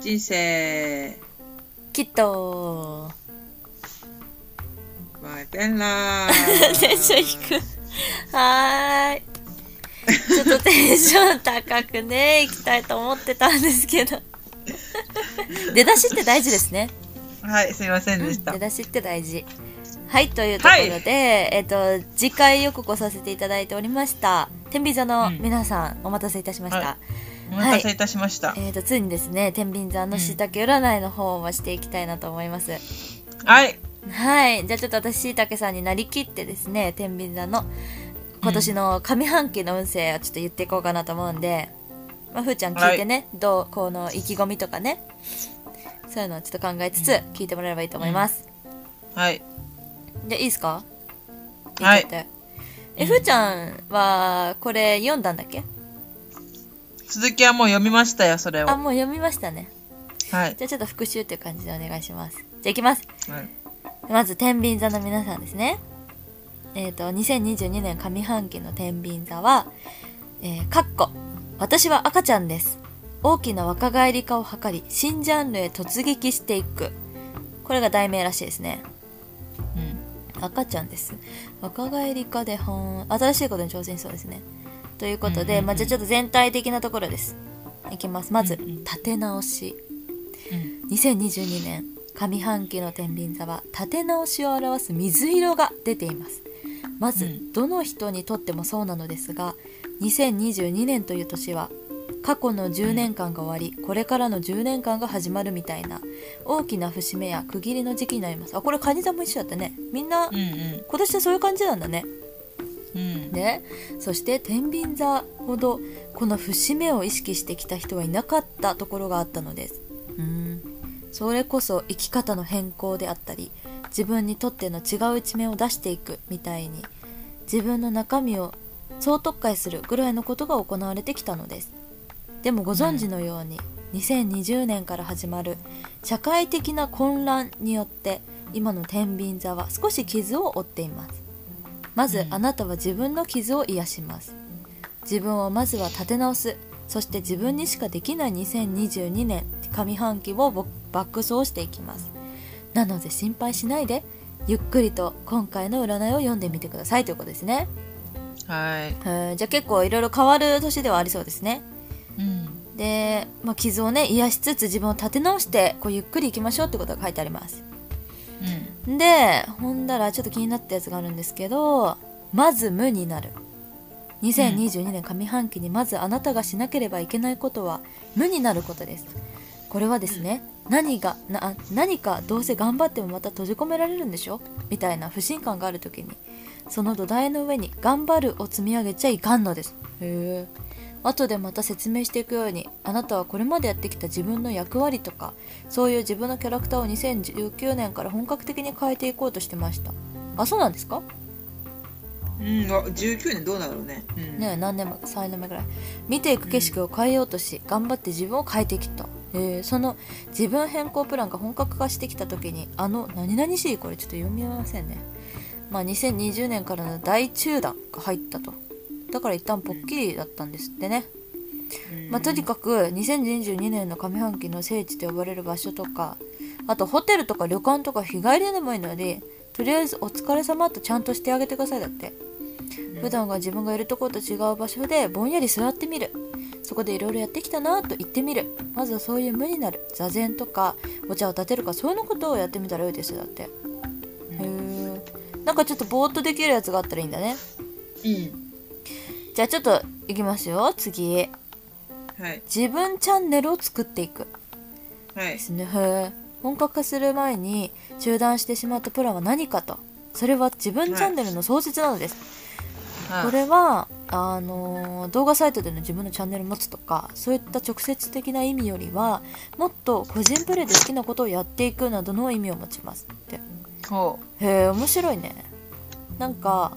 人生。きっと。マイペンラテン。ション低くはーい。ちょっとテンション高くね行きたいと思ってたんですけど。出だしって大事ですね。はいすいませんでした、出だしって大事。はいというところで、はい。えっ、と次回予告をさせていただいておりました天秤座の皆さん、お待たせいたしました、はお待たせい。たしました。えー、とついにですね天秤座のしいたけ占いの方をしていきたいなと思います、はい。はい。じゃあちょっと私しいたけさんになりきってですね天秤座の今年の上半期の運勢をちょっと言っていこうかなと思うんで、まあ、ふーちゃん聞いてね、どうこの意気込みとかねそういうのをちょっと考えつつ聞いてもらえればいいと思います、はい。じゃあいいですか？はい。えふーちゃんはこれ読んだんだっけ？続きはもう読みましたよそれを。はあもう読みましたね。い、じゃあちょっと復習っていう感じでお願いします。じゃあいきます。はい。まず天秤座の皆さんですね。えっ、と2022年上半期の天秤座はえーかっこ私は赤ちゃんです。大きな若返り化を図り新ジャンルへ突撃していく。これが題名らしいですね。うん。赤ちゃんです。若返り化ではん新しいことに挑戦しそうですねということで、まあ、じゃあちょっと全体的なところです。いきます。まず立て直し。うん。2022年上半期の天秤座は立て直しを表す水色が出ています。まず、うん。どの人にとってもそうなのですが2022年という年は過去の10年間が終わり、これからの10年間が始まるみたいな大きな節目や区切りの時期になります。あこれカニ座も一緒だったね。みんな、今年はそういう感じなんだねうん。ね。そして天秤座ほどこの節目を意識してきた人はいなかったところがあったのです。うん。それこそ生き方の変更であったり自分にとっての違う一面を出していくみたいに自分の中身を総特会するぐらいのことが行われてきたのです。でもご存知のように、2020年から始まる社会的な混乱によって今の天秤座は少し傷を負っています。まず、うん。あなたは自分の傷を癒します。自分をまずは立て直す。そして自分にしかできない2022年上半期をぼバック走していきます。なので心配しないでゆっくりと今回の占いを読んでみてください。ということですね。はい。うんじゃあ結構いろいろ変わる年ではありそうですね。うん。で、まあ、傷をね癒しつつ自分を立て直してこうゆっくりいきましょうってことが書いてあります。うんでほんだらちょっと気になったやつがあるんですけどまず無になる。2022年上半期にまずあなたがしなければいけないことは無になることです。これはですね何がな何かどうせ頑張ってもまた閉じ込められるんでしょ？みたいな不信感がある時にその土台の上に「頑張る」を積み上げちゃいかんのです。へえ後でまた説明していくようにあなたはこれまでやってきた自分の役割とかそういう自分のキャラクターを2019年から本格的に変えていこうとしてました。あそうなんですか？うん、あ19年どうなるね。うん、ねえ何年も3年目ぐらい。見ていく景色を変えようとし、頑張って自分を変えてきた、えーその自分変更プランが本格化してきた時にあの何々しい？これちょっと読みませんね。まあ2020年からの大中断が入ったとだから一旦ポッキリだったんですってね、うん。まあ、とにかく2022年の上半期の聖地と呼ばれる場所とかあとホテルとか旅館とか日帰りでもいいのでとりあえずお疲れ様とちゃんとしてあげてくださいだって。普段が自分がいるところと違う場所でぼんやり座ってみる。そこでいろいろやってきたなと言ってみる。まずはそういう無になる。座禅とかお茶を立てるかそういうのことをやってみたらいいですよだって。へえなんかちょっとぼーっとできるやつがあったらいいんだね。うん。じゃあちょっといきますよ次。はい。自分チャンネルを作っていく。はい。で。すね。本格化する前に中断してしまったプランは何かと。それは自分チャンネルの創設なのです、はい。これはあのー動画サイトでの自分のチャンネルを持つとかそういった直接的な意味よりはもっと個人プレイで好きなことをやっていくなどの意味を持ちますって。ほへえ面白いね。なんか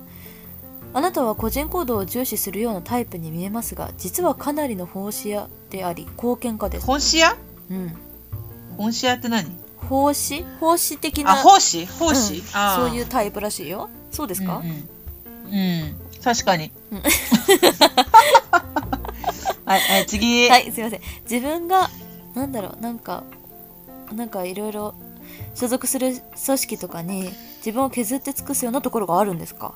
あなたは個人行動を重視するようなタイプに見えますが実はかなりの奉仕屋であり貢献家でう。す。本市屋？うん。本市屋って何？奉仕？奉仕的なあ、奉仕？奉仕、うん。あー。そういうタイプらしいよ。そうですか、うんうん、うん。確かに。うん。はい、はい、次。はいすいません。自分がなんだろうなんかなんかいろいろ所属する組織とかに自分を削って尽くすようなところがあるんですか？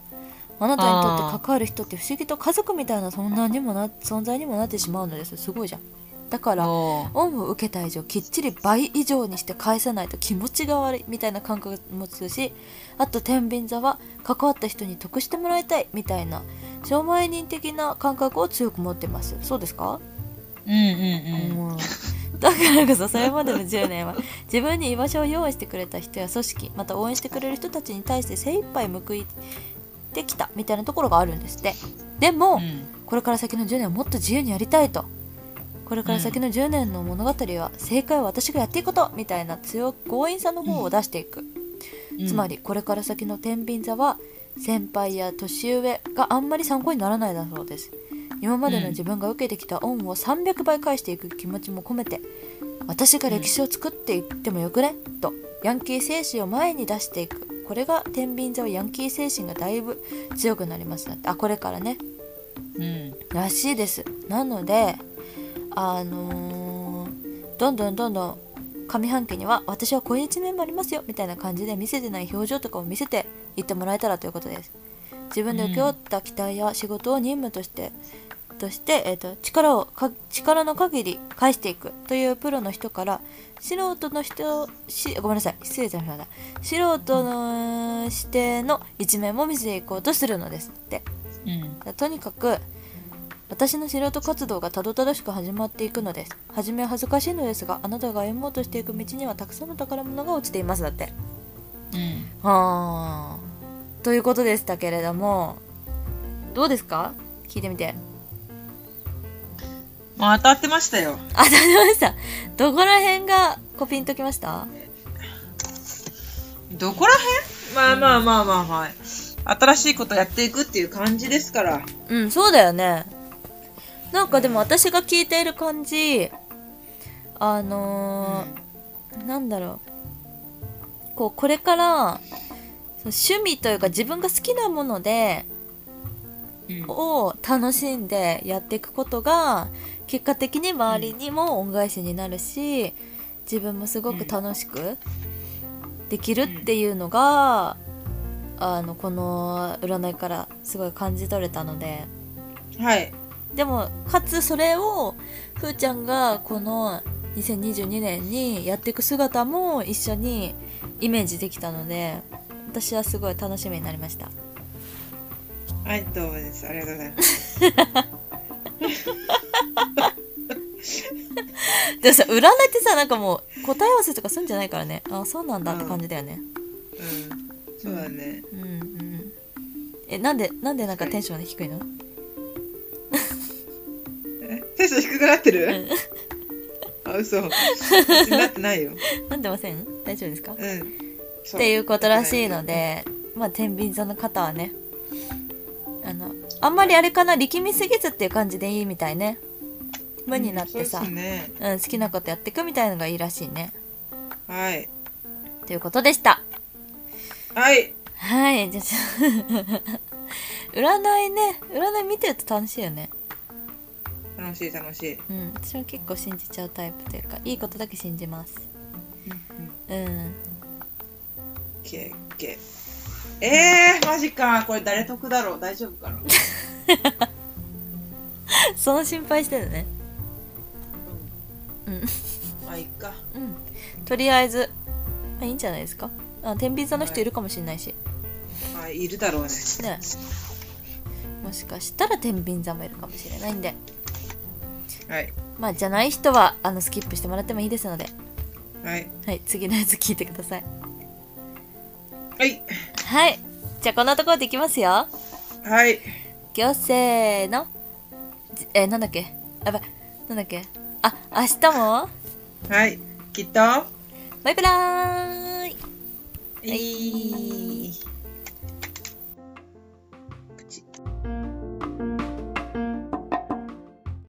あなたにとって関わる人って不思議と家族みたいな存在にもな存在にもなってしまうのです。すごいじゃん。だから恩を受けた以上きっちり倍以上にして返さないと気持ちが悪いみたいな感覚も持つしあと天秤座は関わった人に得してもらいたいみたいな商売人的な感覚を強く持ってます。そうですか？うんうんうん。もう。だからこそそれまでの10年は自分に居場所を用意してくれた人や組織また応援してくれる人たちに対して精一杯報いてきたみたいなところがあるんですって。でも、うん。これから先の10年をもっと自由にやりたいと。これから先の10年の物語は正解は私がやっていくこと。みたいな強く強引さの方を出していく、つまりこれから先の天秤座は先輩や年上があんまり参考にならないだそうです。今までの自分が受けてきた恩を300倍返していく気持ちも込めて私が歴史を作っていってもよくね？とヤンキー精神を前に出していくこれが天秤座はヤンキー精神がだいぶ強くなります。なってあこれからね。うん。らしいです。なのであのーどんどんどんどん上半期には私はこういう一面もありますよみたいな感じで見せてない表情とかを見せていってもらえたらということです。自分で請け負った期待や仕事を任務として、として、えー、と力をか力の限り返していくというプロの人から素人の人しごめんなさい。失礼しました素人の視点の一面も見せていこうとするのですって。うん。とにかく私の素人活動がたどたどしく始まっていくのです。初めは恥ずかしいのですがあなたが歩もうとしていく道にはたくさんの宝物が落ちていますだって。うん。はあ。ということでしたけれどもどうですか？聞いてみてまあ当たってましたよ。あ当たりました。どこら辺がコピンときました？どこら辺？まあまあまあまあまあ。新しいことやっていくっていう感じですから。うんそうだよね。なんかでも私が聞いている感じあのーなんだろう。こうこれから趣味というか自分が好きなものでうん。を楽しんでやっていくことが結果的に周りにも恩返しになるし自分もすごく楽しくできるっていうのがあのこの占いからすごい感じ取れたので。はい。でもかつそれをふーちゃんがこの2022年にやっていく姿も一緒にイメージできたので私はすごい楽しみになりました。はいどうもです。ありがとうございます でもさ占いってさなんかもう答え合わせとかするんじゃないからね。あそうなんだって感じだよね。うん。そうだね。うんうん。えなんでなんでなんかテンションが低いの？え？テンション低くなってる、うん。あ嘘。別になってないよ。なんでません？大丈夫ですか？うん。っていうことらしいのでまあ天秤座の方はねあんまりあれかな力みすぎずっていう感じでいいみたいね。無になってさ、そうですね。うん、好きなことやっていくみたいのがいいらしいね。はい。ということでした。はい。はいじゃあ 占いね。占い見てると楽しいよね。楽しい楽しい、うん私も結構信じちゃうタイプというかいいことだけ信じます。うんうん、うん。けけえー、マジか。これ誰得だろう？大丈夫かな？その心配してるね。うん。まあいっか。うん。とりあえずまあいいんじゃないですか。あ天秤座の人いるかもしれないし。まあいるだろうね。ね。もしかしたら天秤座もいるかもしれないんで。はい。まあじゃない人はあのスキップしてもらってもいいですので。はい。はい。次のやつ聞いてください。はい。はい。じゃあこんなところでいきますよ。はい行せーの。じえー、なんだっけ？やばい。なんだっけ？あ明日も？はい。きっと。バイバラーイ。はい